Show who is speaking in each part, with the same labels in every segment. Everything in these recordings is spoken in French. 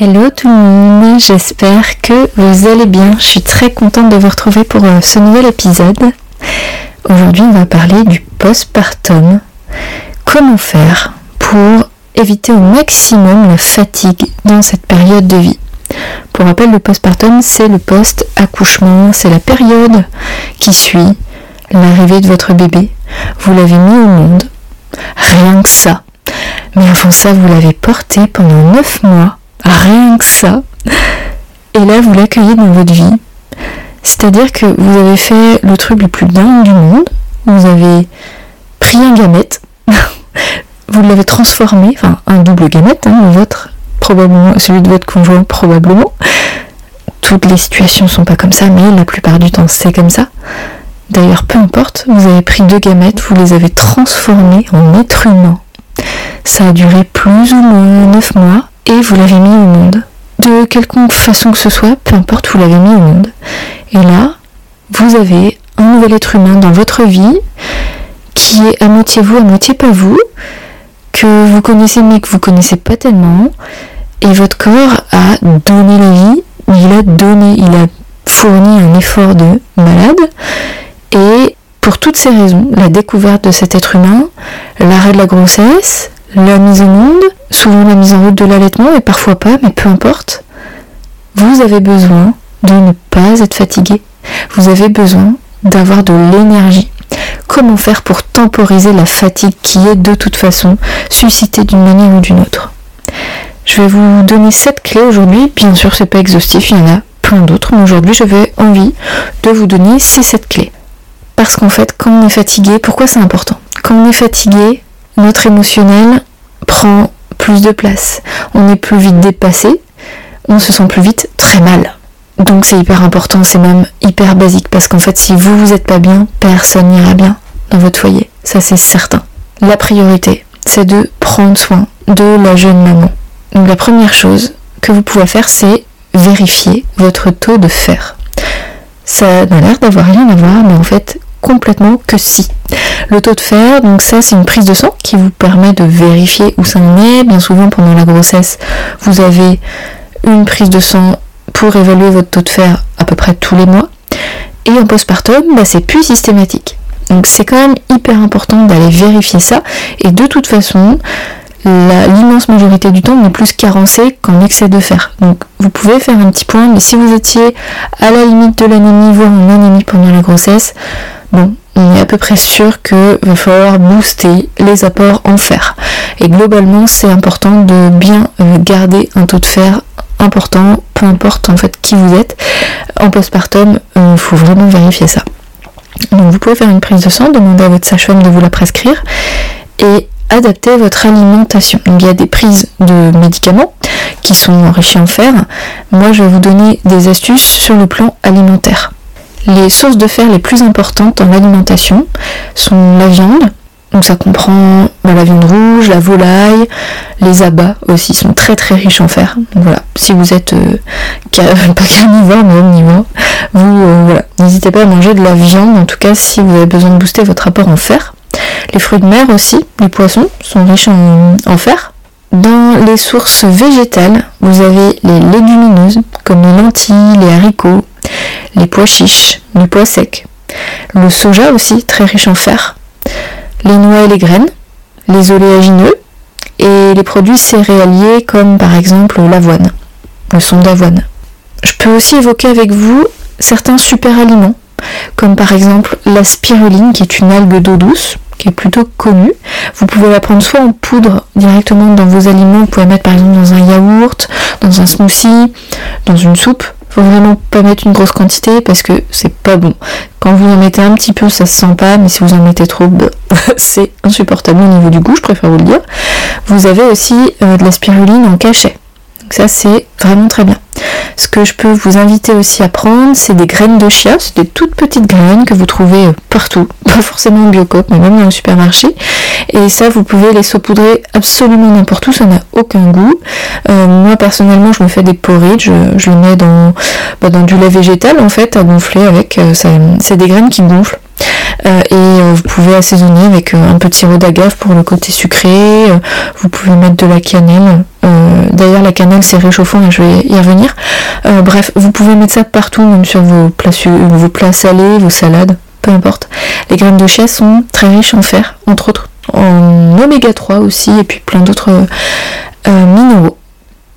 Speaker 1: Hello tout le monde, j'espère que vous allez bien. Je suis très contente de vous retrouver pour euh, ce nouvel épisode. Aujourd'hui, on va parler du postpartum. Comment faire pour éviter au maximum la fatigue dans cette période de vie? Pour rappel, le postpartum, c'est le post-accouchement, c'est la période qui suit l'arrivée de votre bébé. Vous l'avez mis au monde, rien que ça. Mais avant ça, vous l'avez porté pendant 9 mois Rien que ça. Et là, vous l'accueillez dans votre vie. C'est-à-dire que vous avez fait le truc le plus dingue du monde. Vous avez pris un gamète, vous l'avez transformé, enfin un double gamète, hein, votre, probablement, celui de votre conjoint probablement. Toutes les situations sont pas comme ça, mais la plupart du temps c'est comme ça. D'ailleurs, peu importe, vous avez pris deux gamètes, vous les avez transformés en être humain. Ça a duré plus ou moins 9 mois, et vous l'avez mis au monde. De quelconque façon que ce soit, peu importe, vous l'avez mis au monde. Et là, vous avez un nouvel être humain dans votre vie qui est à moitié vous, à moitié pas vous, que vous connaissez mais que vous connaissez pas tellement. Et votre corps a donné la vie, il a donné, il a fourni un effort de malade. Et pour toutes ces raisons, la découverte de cet être humain, l'arrêt de la grossesse, la mise au monde, souvent la mise en route de l'allaitement et parfois pas, mais peu importe, vous avez besoin de ne pas être fatigué. Vous avez besoin d'avoir de l'énergie. Comment faire pour temporiser la fatigue qui est de toute façon suscitée d'une manière ou d'une autre? Je vais vous donner cette clés aujourd'hui. Bien sûr, c'est pas exhaustif, il y en a plein d'autres, mais aujourd'hui, j'avais envie de vous donner ces sept clés. Parce qu'en fait, quand on est fatigué, pourquoi c'est important? Quand on est fatigué, notre émotionnel prend plus de place. On est plus vite dépassé, on se sent plus vite très mal. Donc c'est hyper important, c'est même hyper basique parce qu'en fait si vous vous êtes pas bien, personne n'ira bien dans votre foyer, ça c'est certain. La priorité, c'est de prendre soin de la jeune maman. Donc la première chose que vous pouvez faire, c'est vérifier votre taux de fer. Ça n'a l'air d'avoir rien à voir, mais en fait, complètement que si. Le taux de fer, donc ça c'est une prise de sang qui vous permet de vérifier où ça en est. Bien souvent pendant la grossesse, vous avez une prise de sang pour évaluer votre taux de fer à peu près tous les mois. Et en postpartum, bah, c'est plus systématique. Donc c'est quand même hyper important d'aller vérifier ça. Et de toute façon, l'immense majorité du temps, on est plus carencé qu'en excès de fer. Donc vous pouvez faire un petit point, mais si vous étiez à la limite de l'anémie, voire en anémie pendant la grossesse, bon, on est à peu près sûr qu'il va falloir booster les apports en fer. Et globalement, c'est important de bien euh, garder un taux de fer important, peu importe en fait qui vous êtes. En postpartum, il euh, faut vraiment vérifier ça. Donc vous pouvez faire une prise de sang, demander à votre sage-femme de vous la prescrire et adapter votre alimentation. il y a des prises de médicaments qui sont enrichis en fer. Moi je vais vous donner des astuces sur le plan alimentaire. Les sources de fer les plus importantes en alimentation sont la viande, donc ça comprend bah, la viande rouge, la volaille, les abats aussi sont très très riches en fer. Donc voilà, si vous êtes euh, pas carnivore mais omnivore, vous euh, voilà, n'hésitez pas à manger de la viande, en tout cas si vous avez besoin de booster votre apport en fer. Les fruits de mer aussi, les poissons sont riches en fer. Dans les sources végétales, vous avez les légumineuses comme les lentilles, les haricots, les pois chiches, les pois secs. Le soja aussi, très riche en fer. Les noix et les graines, les oléagineux et les produits céréaliers comme par exemple l'avoine, le son d'avoine. Je peux aussi évoquer avec vous certains super aliments, comme par exemple la spiruline qui est une algue d'eau douce, qui est plutôt connue. Vous pouvez la prendre soit en poudre directement dans vos aliments, vous pouvez mettre par exemple dans un yaourt, dans un smoothie, dans une soupe. Faut vraiment pas mettre une grosse quantité parce que c'est pas bon. Quand vous en mettez un petit peu, ça se sent pas, mais si vous en mettez trop, bah, c'est insupportable au niveau du goût, je préfère vous le dire. Vous avez aussi euh, de la spiruline en cachet. Donc ça c'est vraiment très bien. Ce que je peux vous inviter aussi à prendre, c'est des graines de chia, c'est des toutes petites graines que vous trouvez partout, pas forcément en biocoop, mais même dans le supermarché. Et ça, vous pouvez les saupoudrer absolument n'importe où, ça n'a aucun goût. Euh, moi personnellement, je me fais des porridge, je, les mets dans, bah, dans du lait végétal en fait, à gonfler avec. Euh, c'est des graines qui gonflent. Et vous pouvez assaisonner avec un petit sirop d'agave pour le côté sucré. vous pouvez mettre de la cannelle. D'ailleurs, la cannelle c'est réchauffant et je vais y revenir. bref, vous pouvez mettre ça partout, même sur vos plats, vos plats salés, vos salades, peu importe. Les graines de chia sont très riches en fer, entre autres en oméga 3 aussi, et puis plein d'autres euh, minéraux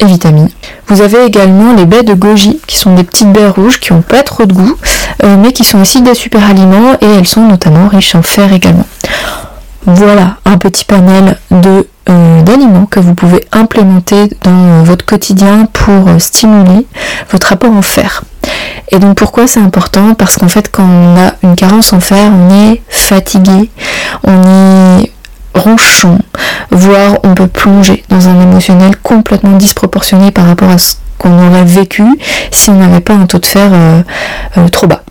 Speaker 1: et vitamines. Vous avez également les baies de goji, qui sont des petites baies rouges qui n'ont pas trop de goût, euh, mais qui sont aussi des super aliments et elles sont notamment riches en fer également. Voilà un petit panel de euh, d'aliments que vous pouvez implémenter dans votre quotidien pour stimuler votre rapport en fer. Et donc pourquoi c'est important? Parce qu'en fait quand on a une carence en fer, on est fatigué, on est ronchon, voire on peut plonger dans un émotionnel complètement disproportionné par rapport à ce qu'on aurait vécu si on n'avait pas un taux de fer euh, euh, trop bas.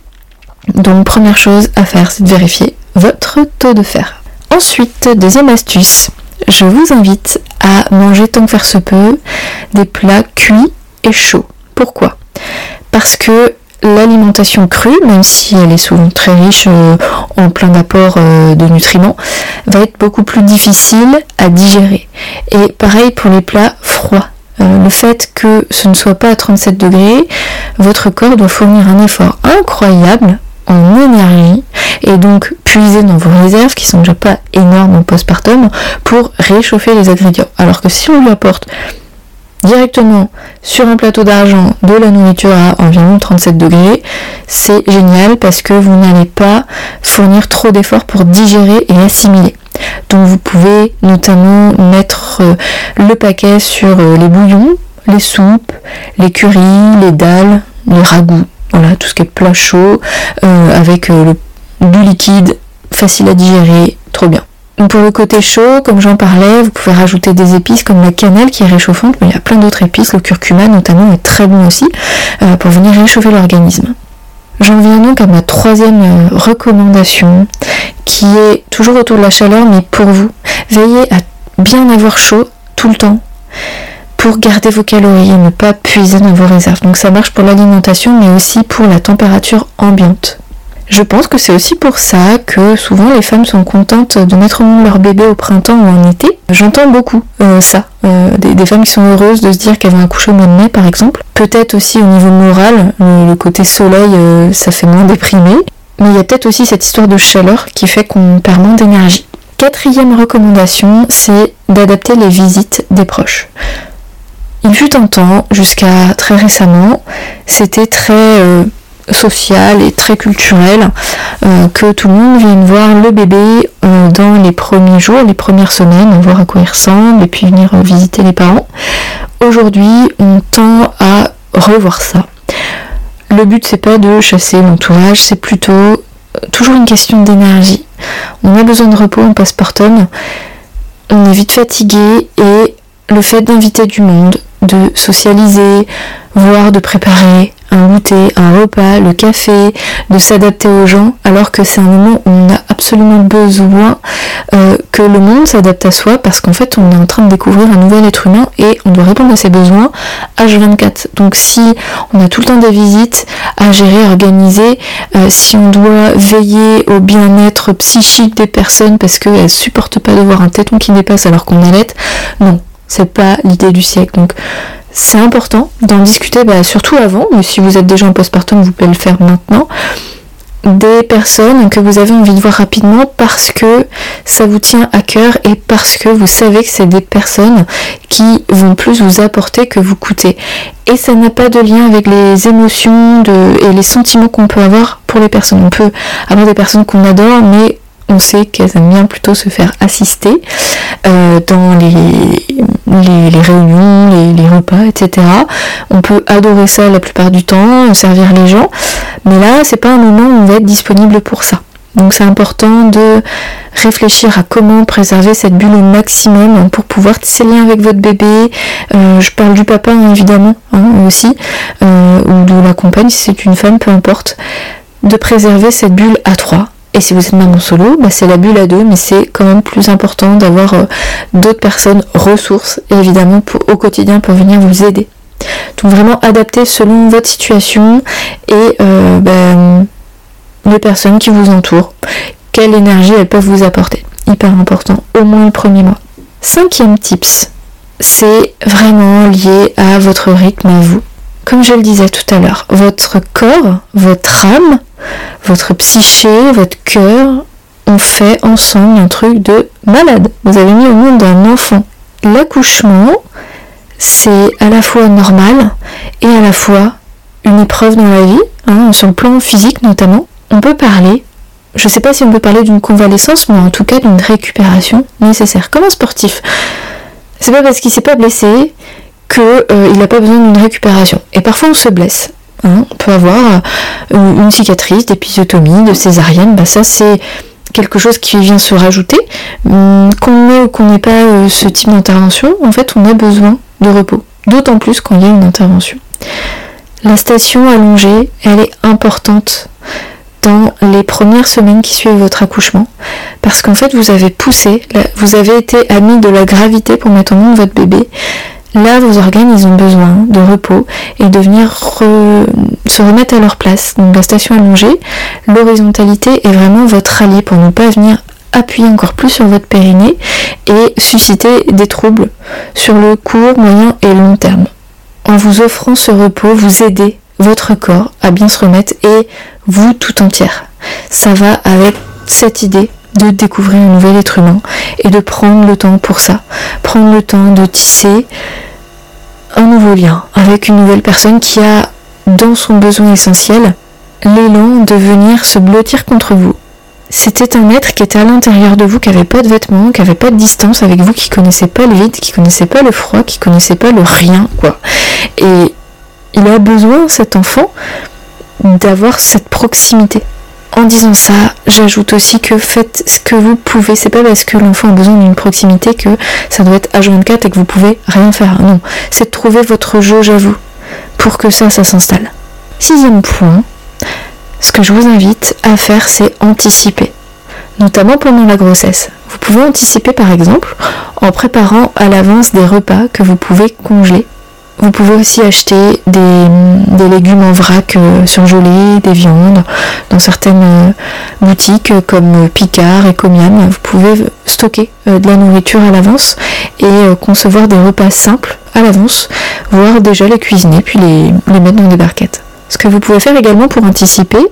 Speaker 1: Donc première chose à faire, c'est de vérifier votre taux de fer. Ensuite, deuxième astuce, je vous invite à manger tant que faire se peut des plats cuits et chauds. Pourquoi? Parce que l'alimentation crue, même si elle est souvent très riche euh, en plein d'apports euh, de nutriments, va être beaucoup plus difficile à digérer. Et pareil pour les plats froids. Euh, le fait que ce ne soit pas à 37 degrés, votre corps doit fournir un effort incroyable énergie et donc puiser dans vos réserves qui sont déjà pas énormes en postpartum pour réchauffer les ingrédients. Alors que si on lui apporte directement sur un plateau d'argent de la nourriture à environ 37 degrés, c'est génial parce que vous n'allez pas fournir trop d'efforts pour digérer et assimiler. Donc vous pouvez notamment mettre euh, le paquet sur euh, les bouillons, les soupes, les currys, les dalles, les ragoûts, voilà, tout ce qui est plat chaud, euh, avec du liquide, facile à digérer, trop bien pour le côté chaud, comme j'en parlais, vous pouvez rajouter des épices comme la cannelle qui est réchauffante, mais il y a plein d'autres épices, le curcuma notamment est très bon aussi euh, pour venir réchauffer l'organisme. J'en viens donc à ma troisième euh, recommandation qui est toujours autour de la chaleur mais pour vous. Veillez à bien avoir chaud tout le temps pour garder vos calories et ne pas puiser dans vos réserves. Donc ça marche pour l'alimentation mais aussi pour la température ambiante. Je pense que c'est aussi pour ça que souvent les femmes sont contentes de mettre au monde leur bébé au printemps ou en été. J'entends beaucoup euh, ça, euh, des, femmes qui sont heureuses de se dire qu'elles vont accoucher au mois de mai par exemple. Peut-être aussi au niveau moral, le, côté soleil, euh, ça fait moins déprimé. Mais il y a peut-être aussi cette histoire de chaleur qui fait qu'on perd moins d'énergie. Quatrième recommandation, c'est d'adapter les visites des proches. Il fut un temps, jusqu'à très récemment, c'était très social et très culturel euh, que tout le monde vienne voir le bébé euh, dans les premiers jours, les premières semaines, voir à quoi il ressemble et puis venir visiter les parents. Aujourd'hui, on tend à revoir ça. Le but c'est pas de chasser l'entourage, c'est plutôt euh, toujours une question d'énergie. On a besoin de repos en postpartum, on est vite fatigué et le fait d'inviter du monde, de socialiser, voire de préparer un goûter, un repas, le café, de s'adapter aux gens, alors que c'est un moment où on a absolument besoin euh, que le monde s'adapte à soi, parce qu'en fait on est en train de découvrir un nouvel être humain et on doit répondre à ses besoins H24. Donc si on a tout le temps des visites à gérer, à organiser, euh, si on doit veiller au bien-être psychique des personnes parce qu'elles supportent pas de voir un téton qui dépasse alors qu'on allait, non, c'est pas l'idée du siècle. Donc c'est important d'en discuter, bah, surtout avant, mais si vous êtes déjà en postpartum, vous pouvez le faire maintenant, des personnes que vous avez envie de voir rapidement parce que ça vous tient à cœur et parce que vous savez que c'est des personnes qui vont plus vous apporter que vous coûter. Et ça n'a pas de lien avec les émotions et les sentiments qu'on peut avoir pour les personnes. On peut avoir des personnes qu'on adore, mais on sait qu'elles aiment bien plutôt se faire assister euh, dans les, réunions, les, repas, etc. On peut adorer ça la plupart du temps, servir les gens, mais là c'est pas un moment où on va être disponible pour ça. Donc c'est important de réfléchir à comment préserver cette bulle au maximum pour pouvoir tisser lien avec votre bébé. Euh, je parle du papa hein, évidemment hein, aussi, euh, ou de la compagne si c'est une femme, peu importe. De préserver cette bulle à trois. Et si vous êtes maman solo, bah, c'est la bulle à deux, mais c'est quand même plus important d'avoir euh, d'autres personnes ressources, évidemment, au quotidien pour venir vous aider. Donc vraiment adapter selon votre situation et ben, les personnes qui vous entourent, quelle énergie elles peuvent vous apporter. Hyper important, au moins le premier mois. Cinquième tips, c'est vraiment lié à votre rythme à vous. Comme je le disais tout à l'heure, votre corps, votre âme, votre psyché, votre cœur ont fait ensemble un truc de malade. Vous avez mis au monde un enfant. L'accouchement, c'est à la fois normal et à la fois une épreuve dans la vie, hein, sur le plan physique notamment on peut parler, je ne sais pas si on peut parler d'une convalescence, mais en tout cas d'une récupération nécessaire. Comme un sportif. C'est pas parce qu'il s'est pas blessé qu'il euh, n'a pas besoin d'une récupération. Et parfois on se blesse. Hein. On peut avoir euh, une cicatrice, d'épisiotomie, de césarienne, bah ça c'est quelque chose qui vient se rajouter. Hum, qu'on ait ou qu'on n'ait pas euh, ce type d'intervention, en fait on a besoin de repos. D'autant plus quand il y a une intervention. La station allongée, elle est importante dans les premières semaines qui suivent votre accouchement. Parce qu'en fait, vous avez poussé, vous avez été ami de la gravité pour mettre au monde votre bébé. Là, vos organes, ils ont besoin de repos et de venir se remettre à leur place. Donc la station allongée, l'horizontalité est vraiment votre allié pour ne pas venir appuyer encore plus sur votre périnée et susciter des troubles sur le court, moyen et long terme. En vous offrant ce repos, vous aidez votre corps à bien se remettre et vous tout entière. Ça va avec cette idée de découvrir un nouvel être humain et de prendre le temps pour ça. Prendre le temps de tisser un nouveau lien avec une nouvelle personne qui a dans son besoin essentiel l'élan de venir se blottir contre vous. C'était un être qui était à l'intérieur de vous, qui n'avait pas de vêtements, qui n'avait pas de distance avec vous, qui connaissait pas le vide, qui connaissait pas le froid, qui connaissait pas le rien, quoi. Et il a besoin, cet enfant, d'avoir cette proximité. En disant ça, j'ajoute aussi que faites ce que vous pouvez. C'est pas parce que l'enfant a besoin d'une proximité que ça doit être H24 et que vous pouvez rien faire. Non, c'est de trouver votre jauge à vous pour que ça, ça s'installe. Sixième point, ce que je vous invite à faire, c'est anticiper, notamment pendant la grossesse. Vous pouvez anticiper par exemple en préparant à l'avance des repas que vous pouvez congeler vous pouvez aussi acheter des, légumes en vrac euh, surgelés, des viandes dans certaines euh, boutiques euh, comme Picard et Comiam. Vous pouvez stocker de la nourriture à l'avance et concevoir des repas simples à l'avance, voire déjà les cuisiner puis les, les mettre dans des barquettes. Ce que vous pouvez faire également pour anticiper,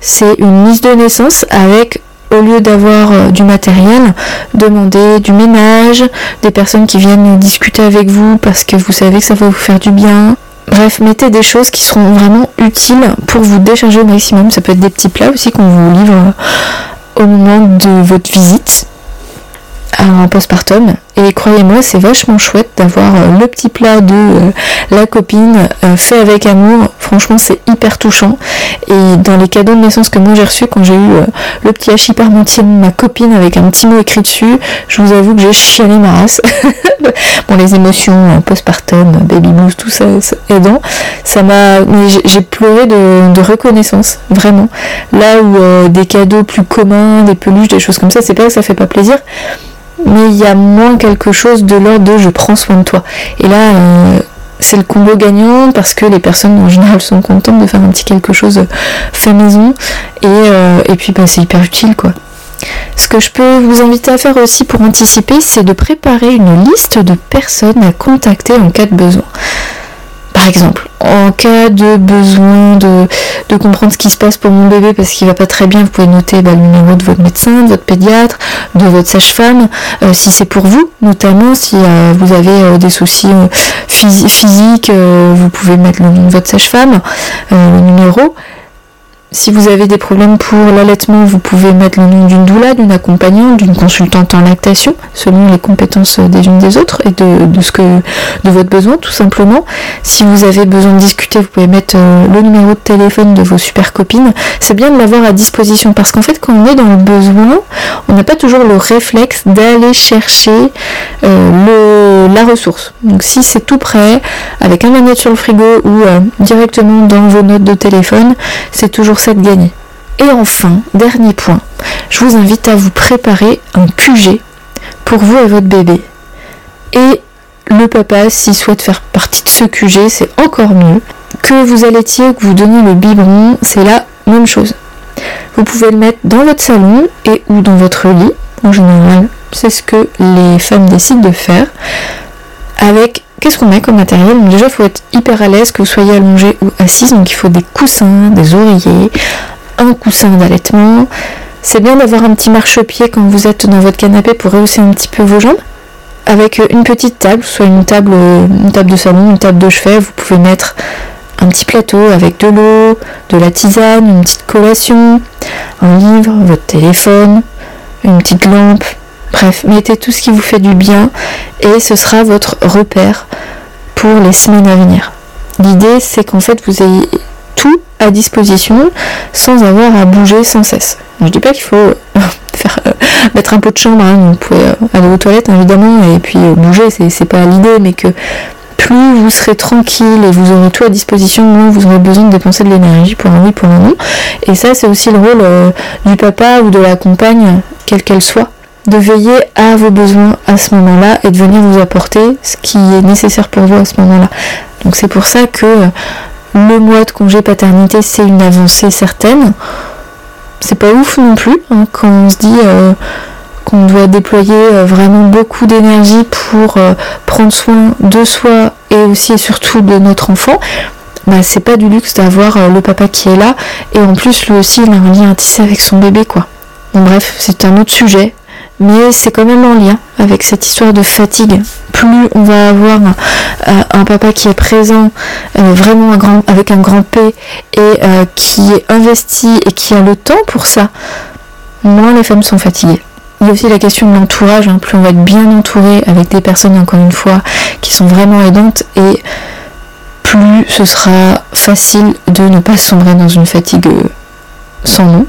Speaker 1: c'est une liste de naissance avec au lieu d'avoir euh, du matériel, demandez du ménage, des personnes qui viennent discuter avec vous parce que vous savez que ça va vous faire du bien. Bref, mettez des choses qui seront vraiment utiles pour vous décharger au maximum. Ça peut être des petits plats aussi qu'on vous livre euh, au moment de votre visite un postpartum. Et croyez-moi, c'est vachement chouette d'avoir euh, le petit plat de euh, la copine euh, fait avec amour. Franchement, c'est hyper touchant. Et dans les cadeaux de naissance que moi j'ai reçus, quand j'ai eu le petit hachis parmentier ma copine avec un petit mot écrit dessus, je vous avoue que j'ai chialé ma race. bon, les émotions postpartum, baby blues, tout ça, aidant, ça m'a. J'ai pleuré de, de, reconnaissance, vraiment. Là où des cadeaux plus communs, des peluches, des choses comme ça, c'est pas que ça fait pas plaisir mais il y a moins quelque chose de l'ordre de je prends soin de toi. Et là, euh, c'est le combo gagnant parce que les personnes en général sont contentes de faire un petit quelque chose fait maison et, euh, et puis bah, c'est hyper utile quoi. Ce que je peux vous inviter à faire aussi pour anticiper, c'est de préparer une liste de personnes à contacter en cas de besoin. Par exemple, en cas de besoin de, comprendre ce qui se passe pour mon bébé parce qu'il va pas très bien, vous pouvez noter bah, le numéro de votre médecin, de votre pédiatre, de votre sage-femme, euh, si c'est pour vous, notamment si euh, vous avez euh, des soucis physiques, vous pouvez mettre le nom de votre sage-femme, le numéro. Si vous avez des problèmes pour l'allaitement, vous pouvez mettre le nom d'une doula, d'une accompagnante, d'une consultante en lactation, selon les compétences des unes des autres et de, ce que de votre besoin tout simplement. Si vous avez besoin de discuter, vous pouvez mettre euh, le numéro de téléphone de vos super copines. C'est bien de l'avoir à disposition parce qu'en fait quand on est dans le besoin, on n'a pas toujours le réflexe d'aller chercher euh, la ressource. Donc si c'est tout prêt, avec un manette sur le frigo ou euh, directement dans vos notes de téléphone, c'est toujours de gagner. Et enfin, dernier point, je vous invite à vous préparer un QG pour vous et votre bébé. Et le papa, s'il souhaite faire partie de ce QG, c'est encore mieux. Que vous allaitiez, que vous donniez le biberon, c'est la même chose. Vous pouvez le mettre dans votre salon et ou dans votre lit. En général, c'est ce que les femmes décident de faire. Avec Qu'est-ce qu'on met comme matériel Déjà, il faut être hyper à l'aise, que vous soyez allongé ou assise. Donc, il faut des coussins, des oreillers, un coussin d'allaitement. C'est bien d'avoir un petit marchepied quand vous êtes dans votre canapé pour rehausser un petit peu vos jambes. Avec une petite table, soit une table, une table de salon, une table de chevet, vous pouvez mettre un petit plateau avec de l'eau, de la tisane, une petite collation, un livre, votre téléphone, une petite lampe, Bref, mettez tout ce qui vous fait du bien et ce sera votre repère pour les semaines à venir. L'idée, c'est qu'en fait, vous ayez tout à disposition sans avoir à bouger sans cesse. Je dis pas qu'il faut faire, euh, mettre un peu de chambre, hein. vous pouvez euh, aller aux toilettes évidemment et puis euh, bouger, c'est pas l'idée, mais que plus vous serez tranquille et vous aurez tout à disposition, moins vous aurez besoin de dépenser de l'énergie pour un oui, pour un non. Et ça, c'est aussi le rôle du papa ou de la compagne, quelle qu'elle soit, de veiller à vos besoins à ce moment-là et de venir vous apporter ce qui est nécessaire pour vous à ce moment-là. Donc c'est pour ça que le mois de congé paternité c'est une avancée certaine. C'est pas ouf non plus hein, quand on se dit euh, qu'on doit déployer euh, vraiment beaucoup d'énergie pour euh, prendre soin de soi et aussi et surtout de notre enfant. Bah, c'est pas du luxe d'avoir le papa qui est là et en plus lui aussi il a un lien à tisser avec son bébé quoi. Bon bref, c'est un autre sujet mais c'est quand même en lien avec cette histoire de fatigue. Plus on va avoir un, papa qui est présent, euh, vraiment avec un grand P, et euh, qui est investi et qui a le temps pour ça, moins les femmes sont fatiguées. Il y a aussi la question de l'entourage, hein. plus on va être bien entouré avec des personnes, encore une fois, qui sont vraiment aidantes, et plus ce sera facile de ne pas sombrer dans une fatigue euh, sans nom.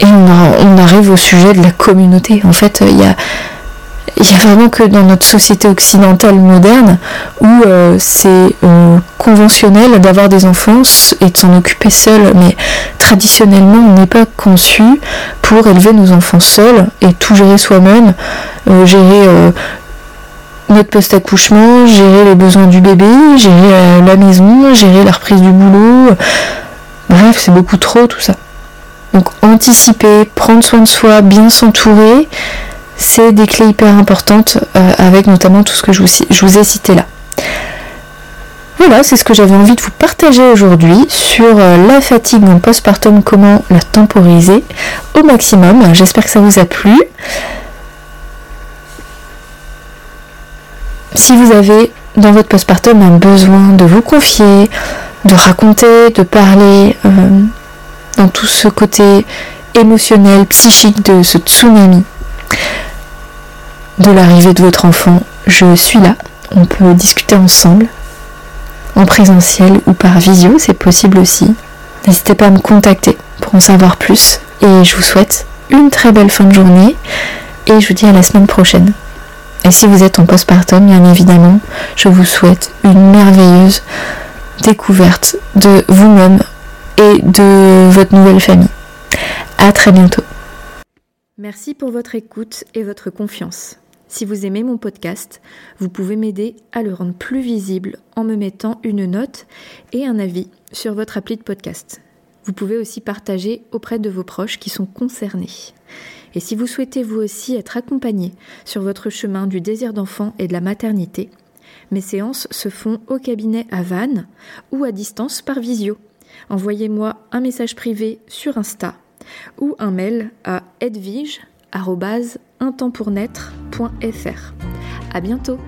Speaker 1: Et on, arrive au sujet de la communauté. En fait, il y a, vraiment que dans notre société occidentale moderne où euh, c'est euh, conventionnel d'avoir des enfants et de s'en occuper seul, mais traditionnellement on n'est pas conçu pour élever nos enfants seuls et tout gérer soi-même, euh, gérer notre post-accouchement, gérer les besoins du bébé, gérer la maison, gérer la reprise du boulot. Bref, c'est beaucoup trop tout ça. Donc anticiper, prendre soin de soi, bien s'entourer, c'est des clés hyper importantes euh, avec notamment tout ce que je vous, ai cité là. Voilà, c'est ce que j'avais envie de vous partager aujourd'hui sur euh, la fatigue en postpartum, comment la temporiser au maximum. J'espère que ça vous a plu. Si vous avez dans votre postpartum un besoin de vous confier, de raconter, de parler, euh, tout ce côté émotionnel, psychique de ce tsunami de l'arrivée de votre enfant. Je suis là, on peut discuter ensemble, en présentiel ou par visio, c'est possible aussi. N'hésitez pas à me contacter pour en savoir plus et je vous souhaite une très belle fin de journée et je vous dis à la semaine prochaine. Et si vous êtes en postpartum, bien évidemment, je vous souhaite une merveilleuse découverte de vous-même de votre nouvelle famille. À très bientôt.
Speaker 2: Merci pour votre écoute et votre confiance. Si vous aimez mon podcast, vous pouvez m'aider à le rendre plus visible en me mettant une note et un avis sur votre appli de podcast. Vous pouvez aussi partager auprès de vos proches qui sont concernés. Et si vous souhaitez vous aussi être accompagné sur votre chemin du désir d'enfant et de la maternité, mes séances se font au cabinet à Vannes ou à distance par visio envoyez-moi un message privé sur Insta ou un mail à edvige.untempournaître.fr. À bientôt!